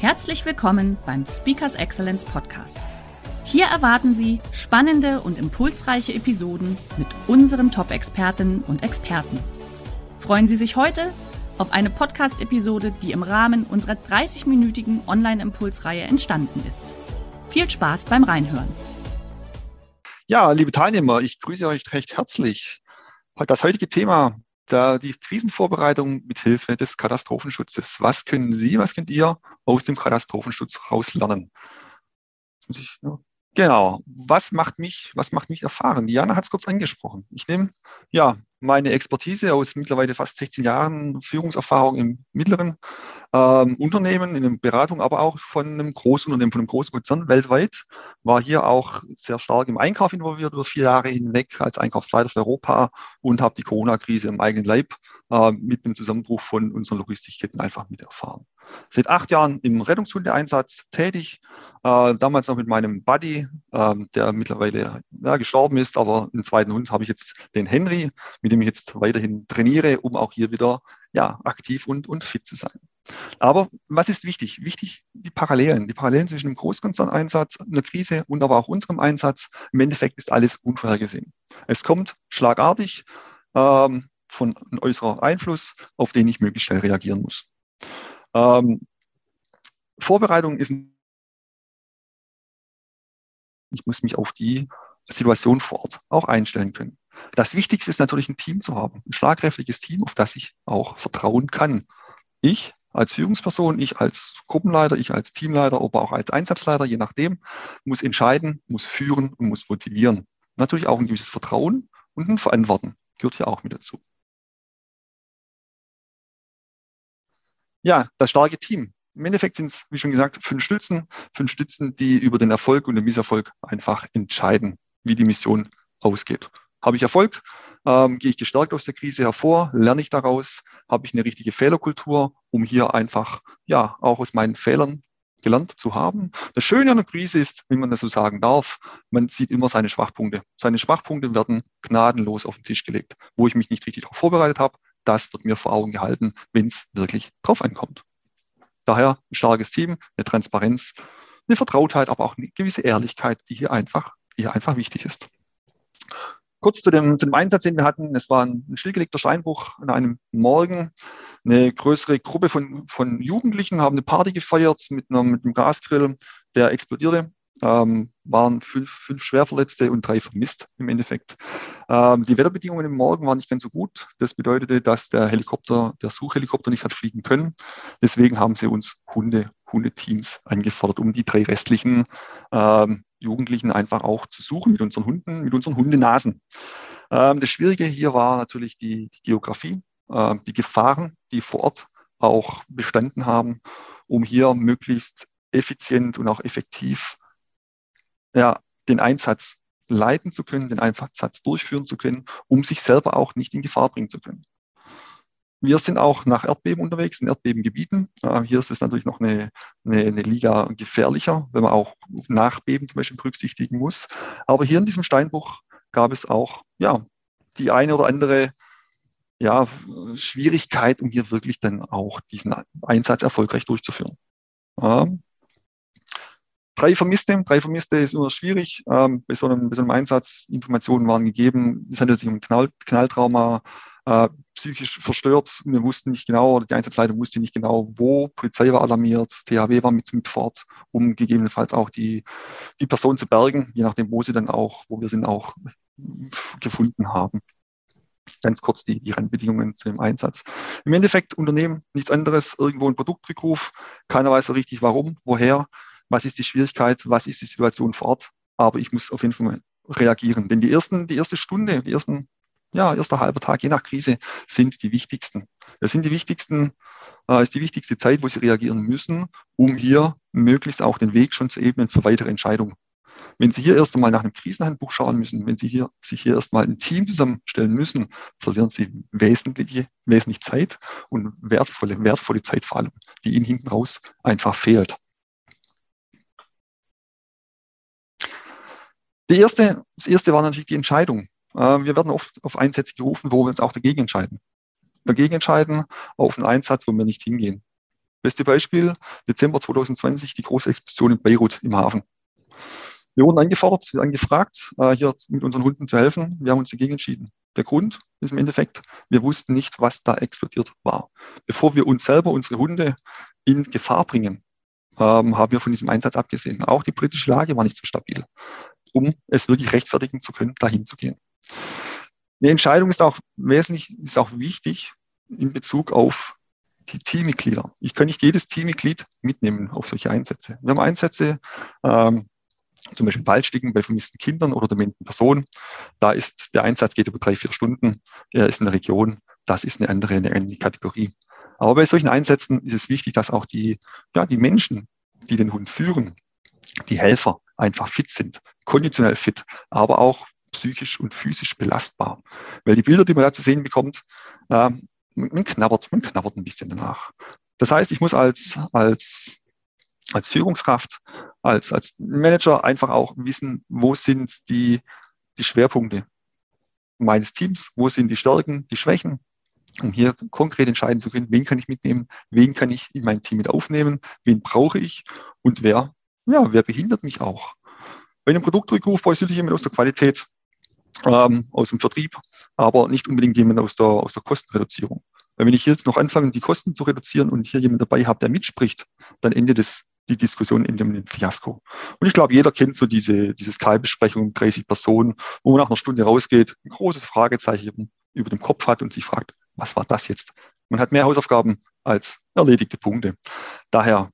Herzlich willkommen beim Speakers Excellence Podcast. Hier erwarten Sie spannende und impulsreiche Episoden mit unseren Top-Expertinnen und Experten. Freuen Sie sich heute auf eine Podcast-Episode, die im Rahmen unserer 30-minütigen Online-Impulsreihe entstanden ist. Viel Spaß beim Reinhören. Ja, liebe Teilnehmer, ich grüße euch recht herzlich. Das heutige Thema da die Krisenvorbereitung mit Hilfe des Katastrophenschutzes. Was können Sie, was könnt ihr aus dem Katastrophenschutz rauslernen? Genau. Was macht mich, was macht mich erfahren? Diana hat es kurz angesprochen. Ich nehme ja meine Expertise aus mittlerweile fast 16 Jahren Führungserfahrung im mittleren ähm, Unternehmen, in der Beratung, aber auch von einem Großunternehmen, von einem großen Konzern weltweit. War hier auch sehr stark im Einkauf involviert über vier Jahre hinweg als Einkaufsleiter für Europa und habe die Corona-Krise im eigenen Leib äh, mit dem Zusammenbruch von unseren Logistikketten einfach mit erfahren. Seit acht Jahren im Rettungshundeeinsatz tätig, äh, damals noch mit meinem Buddy, äh, der mittlerweile ja, gestorben ist, aber einen zweiten Hund habe ich jetzt den Henry, mit dem ich jetzt weiterhin trainiere, um auch hier wieder ja, aktiv und, und fit zu sein. Aber was ist wichtig? Wichtig die Parallelen, die Parallelen zwischen dem Großkonzerneinsatz, einer Krise und aber auch unserem Einsatz. Im Endeffekt ist alles unvorhergesehen. Es kommt schlagartig ähm, von einem äußeren Einfluss, auf den ich möglichst schnell reagieren muss. Ähm, Vorbereitung ist, ich muss mich auf die Situation vor Ort auch einstellen können. Das Wichtigste ist natürlich ein Team zu haben, ein schlagkräftiges Team, auf das ich auch vertrauen kann. Ich als Führungsperson, ich als Gruppenleiter, ich als Teamleiter, aber auch als Einsatzleiter, je nachdem, muss entscheiden, muss führen und muss motivieren. Natürlich auch ein gewisses Vertrauen und ein Verantworten gehört hier auch mit dazu. Ja, das starke Team. Im Endeffekt sind es, wie schon gesagt, fünf Stützen, fünf Stützen, die über den Erfolg und den Misserfolg einfach entscheiden, wie die Mission ausgeht. Habe ich Erfolg, ähm, gehe ich gestärkt aus der Krise hervor, lerne ich daraus, habe ich eine richtige Fehlerkultur, um hier einfach, ja, auch aus meinen Fehlern gelernt zu haben. Das Schöne an der Krise ist, wenn man das so sagen darf, man sieht immer seine Schwachpunkte. Seine Schwachpunkte werden gnadenlos auf den Tisch gelegt. Wo ich mich nicht richtig darauf vorbereitet habe, das wird mir vor Augen gehalten, wenn es wirklich drauf ankommt. Daher ein starkes Team, eine Transparenz, eine Vertrautheit, aber auch eine gewisse Ehrlichkeit, die hier einfach, hier einfach wichtig ist. Kurz zu dem, zu dem Einsatz, den wir hatten. Es war ein stillgelegter Steinbruch an einem Morgen. Eine größere Gruppe von, von Jugendlichen haben eine Party gefeiert mit, einer, mit einem Gasgrill, der explodierte. Ähm, waren fünf, fünf Schwerverletzte und drei vermisst im Endeffekt. Ähm, die Wetterbedingungen im Morgen waren nicht ganz so gut. Das bedeutete, dass der Helikopter, der Suchhelikopter nicht hat fliegen können. Deswegen haben sie uns Hunde, Hundeteams angefordert, um die drei restlichen ähm, Jugendlichen einfach auch zu suchen mit unseren Hunden, mit unseren Hundenasen. Ähm, das Schwierige hier war natürlich die, die Geografie, äh, die Gefahren, die vor Ort auch bestanden haben, um hier möglichst effizient und auch effektiv ja, den Einsatz leiten zu können, den Einsatz durchführen zu können, um sich selber auch nicht in Gefahr bringen zu können. Wir sind auch nach Erdbeben unterwegs, in Erdbebengebieten. Hier ist es natürlich noch eine, eine, eine, Liga gefährlicher, wenn man auch Nachbeben zum Beispiel berücksichtigen muss. Aber hier in diesem Steinbruch gab es auch ja, die eine oder andere ja, Schwierigkeit, um hier wirklich dann auch diesen Einsatz erfolgreich durchzuführen. Ähm, drei Vermisste, drei Vermisste ist immer schwierig. Ähm, bei, so einem, bei so einem Einsatz, Informationen waren gegeben, es handelt sich um Knall, Knalltrauma, äh, psychisch verstört. Wir wussten nicht genau, oder die Einsatzleitung wusste nicht genau, wo. Polizei war alarmiert, THW war mit, mit fort, um gegebenenfalls auch die, die Person zu bergen, je nachdem, wo sie dann auch, wo wir sie auch gefunden haben. Ganz kurz die, die Randbedingungen zu dem Einsatz. Im Endeffekt Unternehmen nichts anderes, irgendwo ein Produktrückruf, keiner weiß so richtig warum, woher, was ist die Schwierigkeit, was ist die Situation vor Ort, aber ich muss auf jeden Fall reagieren. Denn die ersten, die erste Stunde, die ersten ja, erster halber Tag, je nach Krise, sind die wichtigsten. Das sind die wichtigsten äh, ist die wichtigste Zeit, wo Sie reagieren müssen, um hier möglichst auch den Weg schon zu ebnen für weitere Entscheidungen. Wenn Sie hier erst einmal nach einem Krisenhandbuch schauen müssen, wenn Sie hier, sich hier erstmal ein Team zusammenstellen müssen, verlieren Sie wesentliche, wesentlich Zeit und wertvolle, wertvolle Zeit vor allem, die Ihnen hinten raus einfach fehlt. Die erste, das erste war natürlich die Entscheidung. Äh, wir werden oft auf Einsätze gerufen, wo wir uns auch dagegen entscheiden. Dagegen entscheiden auf einen Einsatz, wo wir nicht hingehen. Beste Beispiel, Dezember 2020, die große Explosion in Beirut im Hafen. Wir wurden angefordert, angefragt, äh, hier mit unseren Hunden zu helfen. Wir haben uns dagegen entschieden. Der Grund ist im Endeffekt, wir wussten nicht, was da explodiert war. Bevor wir uns selber, unsere Hunde in Gefahr bringen, ähm, haben wir von diesem Einsatz abgesehen. Auch die politische Lage war nicht so stabil, um es wirklich rechtfertigen zu können, dahin zu gehen. Eine Entscheidung ist auch wesentlich, ist auch wichtig in Bezug auf die Teammitglieder. Ich kann nicht jedes Teammitglied mitnehmen auf solche Einsätze. Wir haben Einsätze, ähm, zum Beispiel Waldsticken bei vermissten Kindern oder dementen Personen. Da ist der Einsatz geht über drei, vier Stunden. Er ist in der Region. Das ist eine andere, eine andere Kategorie. Aber bei solchen Einsätzen ist es wichtig, dass auch die, ja, die Menschen, die den Hund führen, die Helfer einfach fit sind, konditionell fit, aber auch psychisch und physisch belastbar. Weil die Bilder, die man da zu sehen bekommt, äh, man knabbert, man knabbert ein bisschen danach. Das heißt, ich muss als, als als Führungskraft, als, als Manager einfach auch wissen, wo sind die, die Schwerpunkte meines Teams, wo sind die Stärken, die Schwächen, um hier konkret entscheiden zu können, wen kann ich mitnehmen, wen kann ich in mein Team mit aufnehmen, wen brauche ich und wer, ja, wer behindert mich auch. Bei einem Produktrückruf brauche ich natürlich jemand aus der Qualität, ähm, aus dem Vertrieb, aber nicht unbedingt jemand aus der, aus der Kostenreduzierung. Weil wenn ich jetzt noch anfange, die Kosten zu reduzieren und hier jemand dabei habe, der mitspricht, dann endet es die Diskussion in dem Fiasko. Und ich glaube, jeder kennt so diese, diese Sky-Besprechung, 30 Personen, wo man nach einer Stunde rausgeht, ein großes Fragezeichen über dem Kopf hat und sich fragt, was war das jetzt? Man hat mehr Hausaufgaben als erledigte Punkte. Daher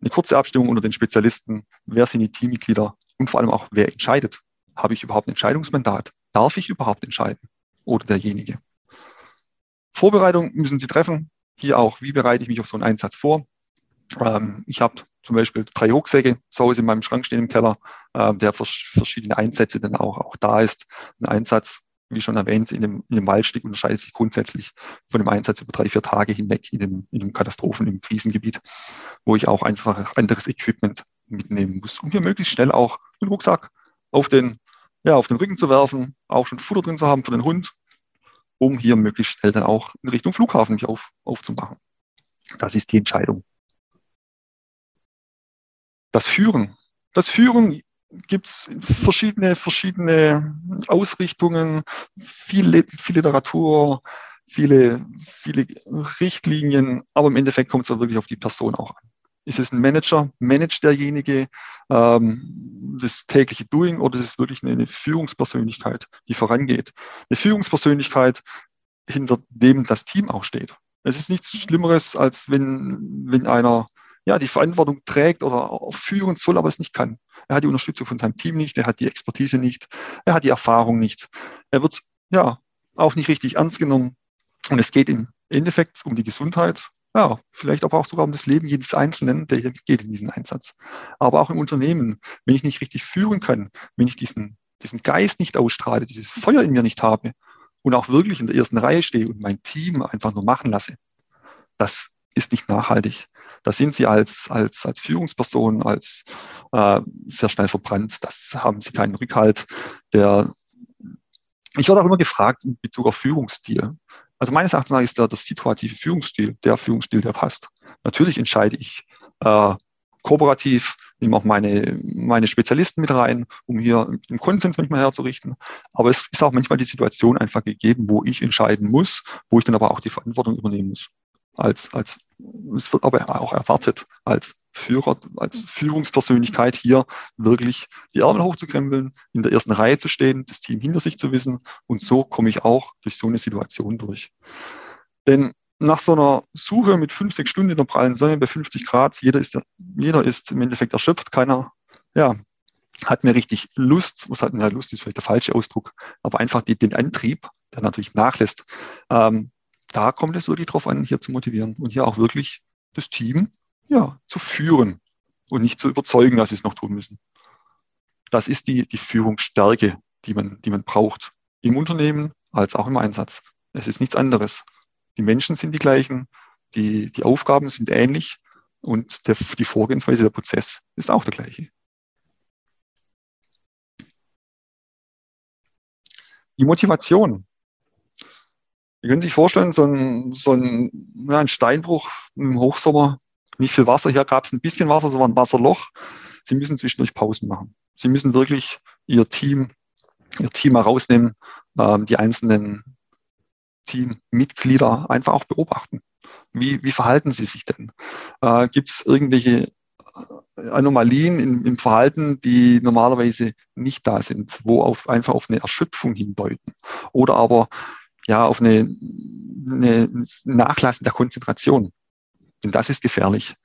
eine kurze Abstimmung unter den Spezialisten. Wer sind die Teammitglieder? Und vor allem auch, wer entscheidet? Habe ich überhaupt ein Entscheidungsmandat? Darf ich überhaupt entscheiden? Oder derjenige? Vorbereitung müssen Sie treffen. Hier auch, wie bereite ich mich auf so einen Einsatz vor? Ähm, ich habe zum Beispiel drei Rucksäcke zu Hause in meinem Schrank stehen im Keller, äh, der für verschiedene Einsätze dann auch, auch da ist. Ein Einsatz, wie schon erwähnt, in dem, in dem Waldstück unterscheidet sich grundsätzlich von dem Einsatz über drei, vier Tage hinweg in dem, in dem Katastrophen, im Krisengebiet, wo ich auch einfach anderes Equipment mitnehmen muss, um hier möglichst schnell auch den Rucksack auf den, ja, auf den Rücken zu werfen, auch schon Futter drin zu haben für den Hund, um hier möglichst schnell dann auch in Richtung Flughafen mich auf, aufzumachen. Das ist die Entscheidung das Führen. Das Führen gibt es verschiedene, verschiedene Ausrichtungen, viel, viel Literatur, viele, viele Richtlinien, aber im Endeffekt kommt es wirklich auf die Person auch an. Ist es ein Manager? Managt derjenige ähm, das tägliche Doing oder ist es wirklich eine, Führungspersönlichkeit, die vorangeht? Eine Führungspersönlichkeit, hinter dem das Team auch steht. Es ist nichts Schlimmeres, als wenn, wenn einer ja, die Verantwortung trägt oder führen soll, aber es nicht kann. Er hat die Unterstützung von seinem Team nicht, er hat die Expertise nicht, er hat die Erfahrung nicht. Er wird ja auch nicht richtig ernst genommen. Und es geht im Endeffekt um die Gesundheit, ja, vielleicht aber auch sogar um das Leben jedes Einzelnen, der hier geht in diesen Einsatz. Aber auch im Unternehmen, wenn ich nicht richtig führen kann, wenn ich diesen, diesen Geist nicht ausstrahle, dieses Feuer in mir nicht habe und auch wirklich in der ersten Reihe stehe und mein Team einfach nur machen lasse, das ist nicht nachhaltig da sind sie als, als, als Führungsperson, als äh, sehr schnell verbrannt. Das haben sie keinen Rückhalt. Der, ich werde auch immer gefragt in Bezug auf Führungsstil. Also meines Erachtens ist der, der situative Führungsstil der Führungsstil, der passt. Natürlich entscheide ich äh, kooperativ, nehme auch meine, meine Spezialisten mit rein, um hier den Konsens manchmal herzurichten. Aber es ist auch manchmal die Situation einfach gegeben, wo ich entscheiden muss, wo ich dann aber auch die Verantwortung übernehmen muss als, als es wird aber auch erwartet, als Führer, als Führungspersönlichkeit hier wirklich die Ärmel hochzukrempeln, in der ersten Reihe zu stehen, das Team hinter sich zu wissen. Und so komme ich auch durch so eine Situation durch. Denn nach so einer Suche mit fünf, sechs Stunden in der prallen Sonne bei 50 Grad, jeder ist, jeder ist im Endeffekt erschöpft, keiner, ja, hat mir richtig Lust, was hat mir Lust, ist vielleicht der falsche Ausdruck, aber einfach die, den Antrieb, der natürlich nachlässt, ähm, da kommt es wirklich darauf an, hier zu motivieren und hier auch wirklich das Team ja, zu führen und nicht zu überzeugen, dass sie es noch tun müssen. Das ist die, die Führungsstärke, die man, die man braucht im Unternehmen als auch im Einsatz. Es ist nichts anderes. Die Menschen sind die gleichen, die, die Aufgaben sind ähnlich und der, die Vorgehensweise, der Prozess ist auch der gleiche. Die Motivation. Sie können sich vorstellen, so ein, so ein, ja, ein Steinbruch im Hochsommer, nicht viel Wasser, hier gab es ein bisschen Wasser, so war ein Wasserloch. Sie müssen zwischendurch Pausen machen. Sie müssen wirklich Ihr Team, Ihr Team herausnehmen, ähm, die einzelnen Teammitglieder einfach auch beobachten. Wie, wie verhalten sie sich denn? Äh, Gibt es irgendwelche äh, Anomalien im, im, Verhalten, die normalerweise nicht da sind, wo auf, einfach auf eine Erschöpfung hindeuten oder aber ja auf eine, eine Nachlassen der Konzentration. Denn das ist gefährlich.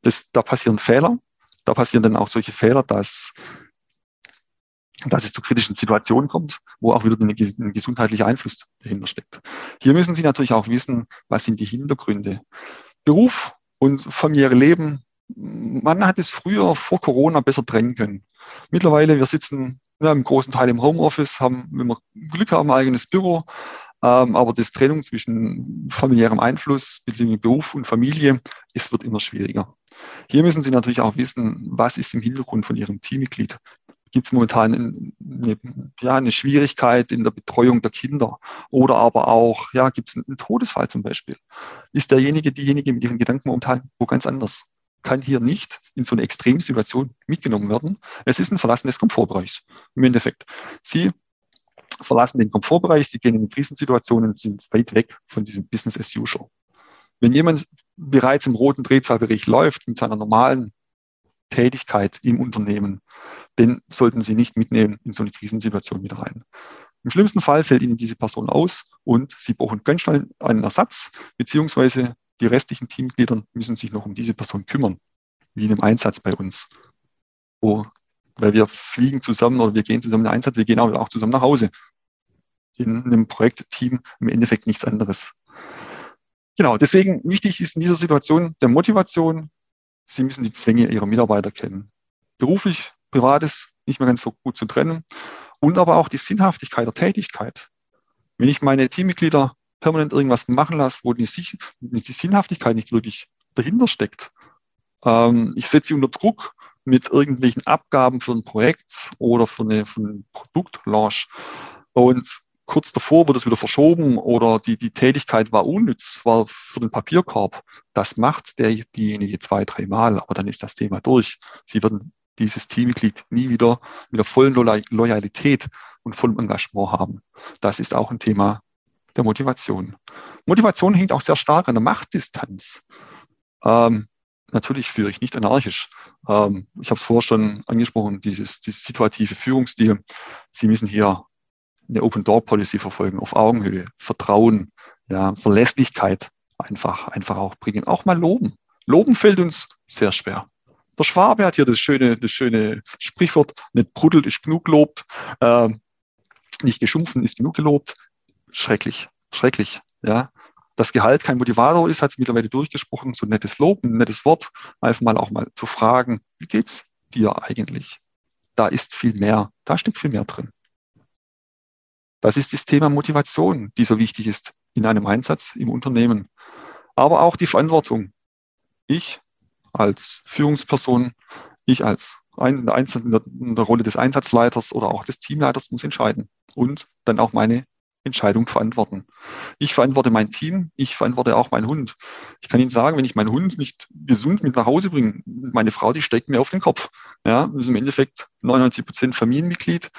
Das, da passieren Fehler, da passieren dann auch solche Fehler, dass, dass es zu kritischen Situationen kommt, wo auch wieder ein, gesundheitlicher Einfluss dahinter steckt. Hier müssen Sie natürlich auch wissen, was sind die Hintergründe. Beruf und familiäre Leben, man hat es früher vor Corona besser trennen können. Mittlerweile, wir sitzen ja, im großen Teil im Homeoffice, haben, wenn wir Glück haben, ein eigenes Büro, aber das Trennung zwischen familiärem Einfluss bzw. Beruf und Familie, es wird immer schwieriger. Hier müssen Sie natürlich auch wissen, was ist im Hintergrund von Ihrem Teammitglied. Gibt es momentan eine, ja, eine Schwierigkeit in der Betreuung der Kinder oder aber auch, ja, gibt es einen Todesfall zum Beispiel? Ist derjenige, diejenige mit ihren Gedanken momentan wo ganz anders? Kann hier nicht in so eine Extremsituation mitgenommen werden. Es ist ein Verlassen des Komfortbereichs im Endeffekt. Sie verlassen den Komfortbereich, sie gehen in Krisensituationen und sind weit weg von diesem Business as usual. Wenn jemand bereits im roten Drehzahlbereich läuft mit seiner normalen Tätigkeit im Unternehmen, den sollten Sie nicht mitnehmen in so eine Krisensituation mit rein. Im schlimmsten Fall fällt Ihnen diese Person aus und Sie brauchen ganz schnell einen Ersatz, beziehungsweise die restlichen Teammitglieder müssen sich noch um diese Person kümmern, wie in einem Einsatz bei uns, wo weil wir fliegen zusammen oder wir gehen zusammen in den Einsatz, wir gehen auch zusammen nach Hause. In einem Projektteam im Endeffekt nichts anderes. Genau, deswegen wichtig ist in dieser Situation der Motivation. Sie müssen die Zwänge Ihrer Mitarbeiter kennen. Beruflich, privates, nicht mehr ganz so gut zu trennen. Und aber auch die Sinnhaftigkeit der Tätigkeit. Wenn ich meine Teammitglieder permanent irgendwas machen lasse, wo die, Sinnhaftigkeit nicht wirklich dahinter steckt, ähm, ich setze sie unter Druck mit irgendwelchen Abgaben für ein Projekt oder für, eine, für einen Produktlaunch. Und kurz davor wird es wieder verschoben oder die, die Tätigkeit war unnütz, war für den Papierkorb. Das macht der, diejenige zwei, dreimal, aber dann ist das Thema durch. Sie werden dieses Teammitglied nie wieder mit der vollen Loyalität und vollem Engagement haben. Das ist auch ein Thema der Motivation. Motivation hängt auch sehr stark an der Machtdistanz. Ähm, Natürlich führe ich nicht anarchisch. Ähm, ich habe es vorher schon angesprochen, dieses, dieses situative Führungsstil. Sie müssen hier eine Open Door Policy verfolgen, auf Augenhöhe, Vertrauen, ja, Verlässlichkeit einfach, einfach auch bringen. Auch mal loben. Loben fällt uns sehr schwer. Der Schwabe hat hier das schöne, das schöne Sprichwort, nicht brudelt ist genug gelobt, äh, nicht geschumpfen ist genug gelobt. Schrecklich, schrecklich, ja das Gehalt kein Motivator ist, hat es mittlerweile durchgesprochen, so ein nettes Lob, ein nettes Wort, einfach mal auch mal zu fragen, wie geht's dir eigentlich? Da ist viel mehr, da steckt viel mehr drin. Das ist das Thema Motivation, die so wichtig ist in einem Einsatz im Unternehmen. Aber auch die Verantwortung. Ich als Führungsperson, ich als ein, in, der, in der Rolle des Einsatzleiters oder auch des Teamleiters muss entscheiden und dann auch meine Entscheidung verantworten. Ich verantworte mein Team, ich verantworte auch meinen Hund. Ich kann Ihnen sagen, wenn ich meinen Hund nicht gesund mit nach Hause bringe, meine Frau, die steckt mir auf den Kopf. Ja, ist im Endeffekt 99 Prozent Familienmitglied.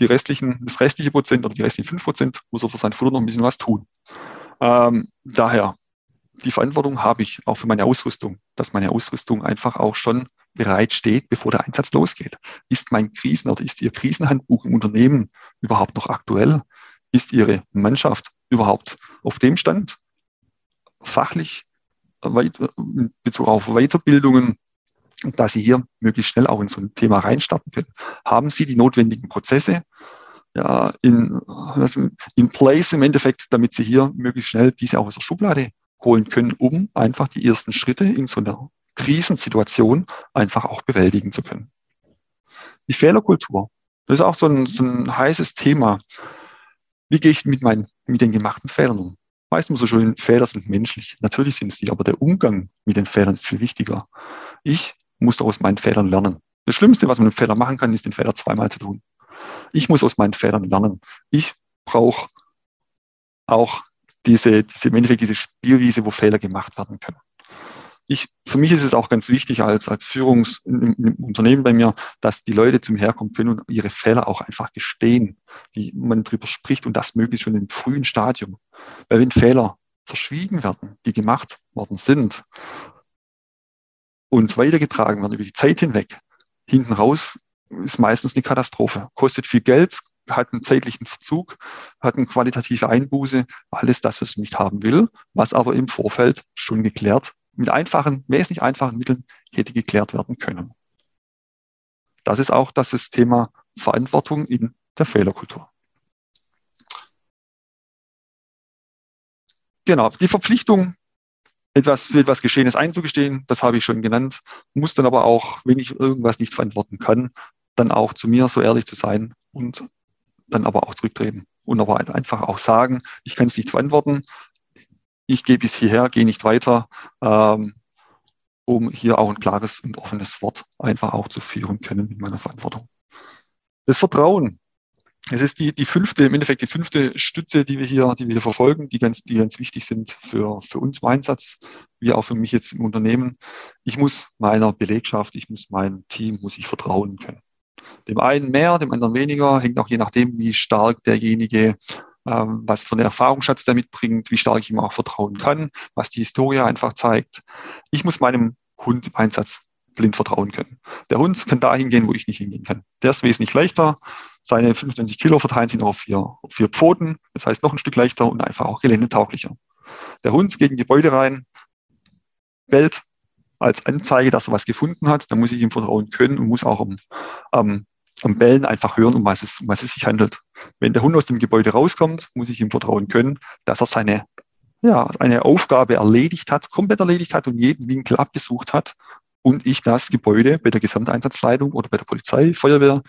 Die restlichen, das restliche Prozent oder die restlichen fünf Prozent muss er für sein Futter noch ein bisschen was tun. Ähm, daher, die Verantwortung habe ich auch für meine Ausrüstung, dass meine Ausrüstung einfach auch schon bereit steht, bevor der Einsatz losgeht. Ist mein Krisen- oder ist Ihr Krisenhandbuch im Unternehmen überhaupt noch aktuell? ist Ihre Mannschaft überhaupt auf dem Stand, fachlich, weit, in Bezug auf Weiterbildungen, dass Sie hier möglichst schnell auch in so ein Thema reinstarten können. Haben Sie die notwendigen Prozesse? ja, in, in place im Endeffekt, damit sie hier möglichst schnell diese auch aus der Schublade holen können, um einfach die ersten Schritte in so einer Krisensituation einfach auch bewältigen zu können. Die Fehlerkultur, das ist auch so ein, so ein heißes Thema. Wie gehe ich mit, meinen, mit den gemachten Fehlern um? Meistens so schön, Fehler sind menschlich. Natürlich sind sie, aber der Umgang mit den Fehlern ist viel wichtiger. Ich muss aus meinen Fehlern lernen. Das Schlimmste, was man mit Fehlern machen kann, ist den Fehler zweimal zu tun. Ich muss aus meinen Fehlern lernen. Ich brauche auch diese, diese, im Endeffekt diese Spielwiese, wo Fehler gemacht werden können. Ich, für mich ist es auch ganz wichtig als, als Führungs im, im Unternehmen bei mir, dass die Leute zum Herkommen können und ihre Fehler auch einfach gestehen, die man drüber spricht und das möglichst schon im frühen Stadium. Weil wenn Fehler verschwiegen werden, die gemacht worden sind und weitergetragen werden über die Zeit hinweg, hinten raus ist meistens eine Katastrophe. Kostet viel Geld, hat einen zeitlichen Verzug, hat eine qualitative Einbuße, alles das, was man nicht haben will, was aber im Vorfeld schon geklärt, mit einfachen, wesentlich einfachen Mitteln hätte geklärt werden können. Das ist auch das Thema Verantwortung in der Fehlerkultur. Genau, die Verpflichtung, etwas für etwas Geschehenes einzugestehen, das habe ich schon genannt, muss dann aber auch, wenn ich irgendwas nicht verantworten kann, dann auch zu mir so ehrlich zu sein und dann aber auch zurücktreten und aber einfach auch sagen, ich kann es nicht verantworten, ich gehe bis hierher, gehe nicht weiter, ähm, um hier auch ein klares und offenes Wort einfach auch zu führen können mit meiner Verantwortung. Das Vertrauen. Es ist die, die fünfte, im Endeffekt die fünfte Stütze, die wir hier, die wir hier verfolgen, die ganz, die ganz wichtig sind für, für uns im Einsatz, wie auch für mich jetzt im Unternehmen. Ich muss meiner Belegschaft, ich muss meinem Team, muss ich vertrauen können. Dem einen mehr, dem anderen weniger, hängt auch je nachdem, wie stark derjenige, ähm, was von der Erfahrungsschatz der mitbringt, wie stark ich ihm auch vertrauen kann, was die Historie einfach zeigt. Ich muss meinem Hund im Einsatz blind vertrauen können. Der Hund kann dahin gehen, wo ich nicht hingehen kann. Der ist wesentlich leichter. Seine 25 Kilo verteilen sich noch auf vier, vier Pfoten. Das heißt noch ein Stück leichter und einfach auch geländetauglicher. Der Hund gegen Gebäude rein, bellt als Anzeige, dass er was gefunden hat. Da muss ich ihm vertrauen können und muss auch am, am, am Bellen einfach hören, um was, es, um was es sich handelt. Wenn der Hund aus dem Gebäude rauskommt, muss ich ihm vertrauen können, dass er seine ja, eine Aufgabe erledigt hat, komplett erledigt hat und jeden Winkel abgesucht hat und ich das Gebäude bei der Gesamteinsatzleitung oder bei der Polizei, Feuerwehr,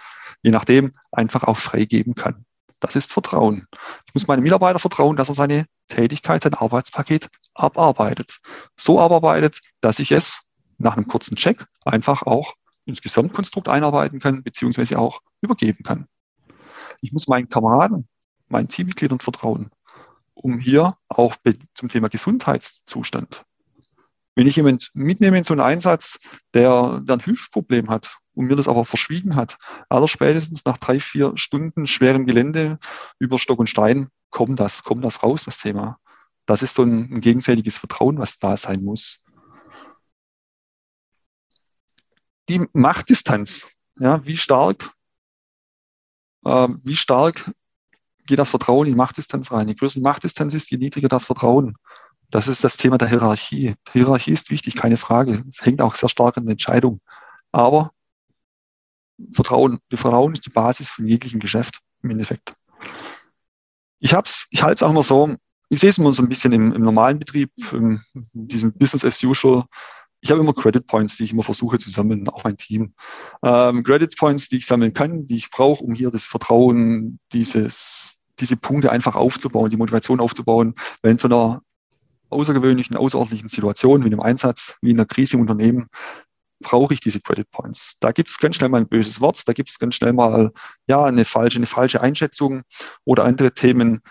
je nachdem, einfach auch freigeben kann. Das ist Vertrauen. Ich muss meinem Mitarbeiter vertrauen, dass er seine Tätigkeit, sein Arbeitspaket abarbeitet. So abarbeitet, dass ich es nach einem kurzen Check einfach auch ins Gesamtkonstrukt einarbeiten kann, beziehungsweise auch übergeben kann. Ich muss meinen Kameraden, meinen Teammitgliedern vertrauen, um hier auch zum Thema Gesundheitszustand. Wenn ich jemand mitnehme in so einen Einsatz, der, der ein Hüftproblem hat und mir das aber verschwiegen hat, aller spätestens nach drei, vier Stunden schwerem Gelände über Stock und Stein kommt das, kommt das raus, das Thema. Das ist so ein, ein gegenseitiges Vertrauen, was da sein muss. Die Machtdistanz, ja, wie stark, äh, wie stark geht das Vertrauen in Machtdistanz rein? Je größer die Machtdistanz ist, je niedriger das Vertrauen. Das ist das Thema der Hierarchie. Hierarchie ist wichtig, keine Frage. Es hängt auch sehr stark an der Entscheidung. Aber Vertrauen, Vertrauen ist die Basis von jeglichem Geschäft im Endeffekt. Ich ich halte es auch immer so, ich sehe es immer so ein bisschen im, im normalen Betrieb, in diesem Business as usual. Ich habe immer Credit Points, die ich immer versuche zu sammeln, auch mein Team. Ähm, Credit Points, die ich sammeln kann, die ich brauche, um hier das Vertrauen, dieses, diese Punkte einfach aufzubauen, die Motivation aufzubauen, wenn in so einer außergewöhnlichen, außerordentlichen Situation, wie in einem Einsatz, wie in einer Krise im Unternehmen, brauche ich diese Credit Points. Da gibt es ganz schnell mal ein böses Wort, da gibt es ganz schnell mal ja eine falsche, eine falsche Einschätzung oder andere Themen,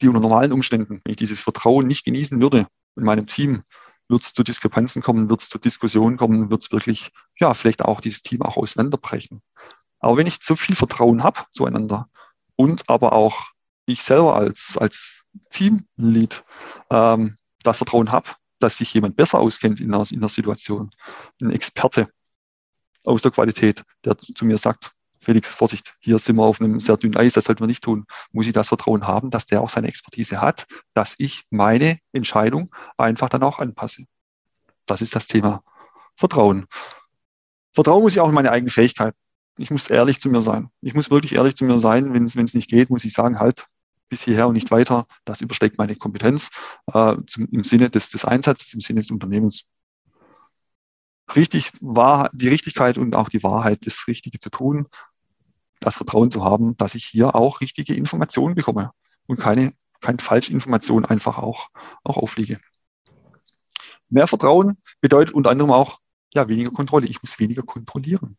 die unter normalen Umständen, wenn ich dieses Vertrauen nicht genießen würde in meinem Team, wird es zu Diskrepanzen kommen, wird es zu Diskussionen kommen, wird es wirklich, ja, vielleicht auch dieses Team auch auseinanderbrechen. Aber wenn ich so viel Vertrauen habe zueinander und aber auch ich selber als, als Teamlead ähm, das Vertrauen habe, dass sich jemand besser auskennt in einer, in einer Situation, ein Experte aus der Qualität, der zu mir sagt, Felix, Vorsicht, hier sind wir auf einem sehr dünnen Eis, das sollten wir nicht tun. Muss ich das Vertrauen haben, dass der auch seine Expertise hat, dass ich meine Entscheidung einfach dann auch anpasse. Das ist das Thema Vertrauen. Vertrauen muss ich auch in meine eigenen Fähigkeiten. ich muss ehrlich zu mir sein. Ich muss wirklich ehrlich zu mir sein. Wenn es nicht geht, muss ich sagen, halt bis hierher und nicht weiter. Das übersteigt meine Kompetenz äh, zum, im Sinne des, des Einsatzes, im Sinne des Unternehmens. Richtig war die Richtigkeit und auch die Wahrheit, das Richtige zu tun, das Vertrauen zu haben, dass ich hier auch richtige Informationen bekomme und keine, keine Falschinformation einfach auch, auch aufliege. Mehr Vertrauen bedeutet unter anderem auch ja, weniger Kontrolle. Ich muss weniger kontrollieren.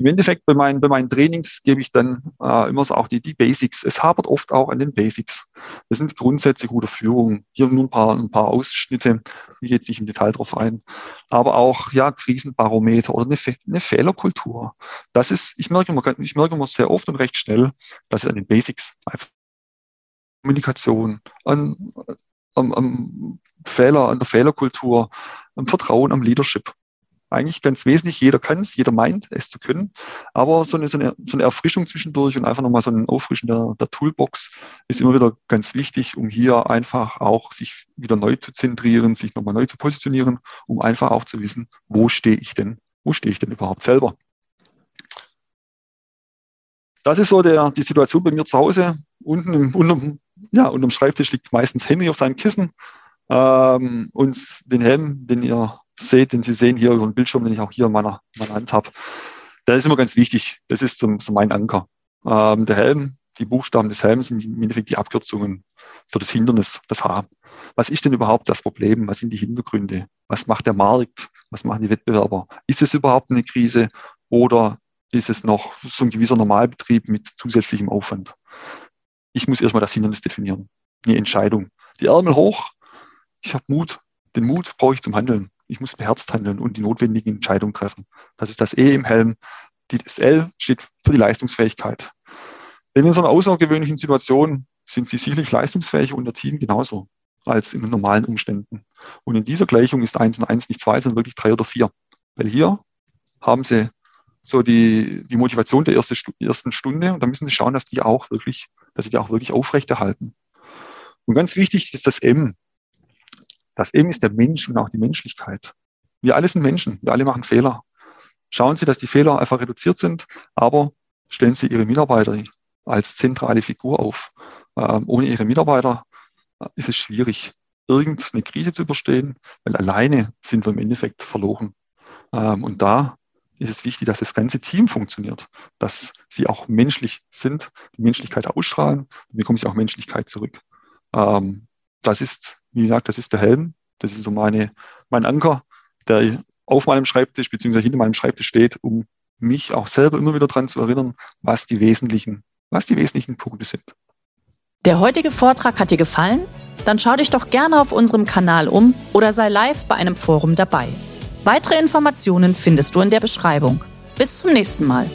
Im Endeffekt bei meinen, bei meinen Trainings gebe ich dann äh, immer so auch die, die Basics. Es hapert oft auch an den Basics. Das sind Grundsätze guter Führung. Hier nur ein paar, ein paar Ausschnitte. Ich gehe jetzt nicht im Detail drauf ein. Aber auch, ja, Krisenbarometer oder eine, eine Fehlerkultur. Das ist, ich merke immer, ich merke immer sehr oft und recht schnell, dass es an den Basics einfach Kommunikation, an, am, am Fehler, an der Fehlerkultur, am Vertrauen, am Leadership eigentlich ganz wesentlich. Jeder kann es, jeder meint, es zu können. Aber so eine, so eine, so eine Erfrischung zwischendurch und einfach nochmal so ein Auffrischen der, der Toolbox ist immer wieder ganz wichtig, um hier einfach auch sich wieder neu zu zentrieren, sich nochmal neu zu positionieren, um einfach auch zu wissen, wo stehe ich denn? Wo stehe ich denn überhaupt selber? Das ist so der, die Situation bei mir zu Hause. Unten im, unterm, ja, unterm Schreibtisch liegt meistens Henry auf seinem Kissen. Ähm, und den Helm, den ihr seht, den Sie sehen hier über den Bildschirm, den ich auch hier in meiner, meiner Hand habe, der ist immer ganz wichtig. Das ist so, so mein Anker. Ähm, der Helm, die Buchstaben des Helms sind im Endeffekt die Abkürzungen für das Hindernis, das H. Was ist denn überhaupt das Problem? Was sind die Hintergründe? Was macht der Markt? Was machen die Wettbewerber? Ist es überhaupt eine Krise oder ist es noch so ein gewisser Normalbetrieb mit zusätzlichem Aufwand? Ich muss erstmal das Hindernis definieren. Eine Entscheidung. Die Ärmel hoch. Ich habe Mut. Den Mut brauche ich zum Handeln ich muss beherzt handeln und die notwendigen Entscheidungen treffen. Das ist das E im Helm. Das L steht für die Leistungsfähigkeit. Denn in so einer außergewöhnlichen Situation sind Sie sicherlich leistungsfähig und der Team genauso als in normalen Umständen. Und in dieser Gleichung ist eins und eins nicht zwei, sondern wirklich drei oder vier. Weil hier haben Sie so die, die Motivation der erste, ersten Stunde und da müssen Sie schauen, dass die auch wirklich, dass Sie die auch wirklich aufrechterhalten. Und ganz wichtig ist das M. Das M ist der Mensch und auch die Menschlichkeit. Wir alle sind Menschen, wir alle machen Fehler. Schauen Sie, dass die Fehler einfach reduziert sind, aber stellen Sie Ihre Mitarbeiter als zentrale Figur auf. Ähm, ohne Ihre Mitarbeiter äh, ist es schwierig, irgendeine Krise zu überstehen, weil alleine sind wir im Endeffekt verloren. Ähm, und da ist es wichtig, dass das ganze Team funktioniert, dass sie auch menschlich sind, die Menschlichkeit ausstrahlen, dann bekommen sie auch Menschlichkeit zurück. Ähm, das ist, wie gesagt, das ist der Helm. Das ist so meine, mein Anker, der auf meinem Schreibtisch beziehungsweise hinter meinem Schreibtisch steht, um mich auch selber immer wieder daran zu erinnern, was die wesentlichen, was die wesentlichen Punkte sind. Der heutige Vortrag hat dir gefallen? Dann schau dich doch gerne auf unserem Kanal um oder sei live bei einem Forum dabei. Weitere Informationen findest du in der Beschreibung. Bis zum nächsten Mal.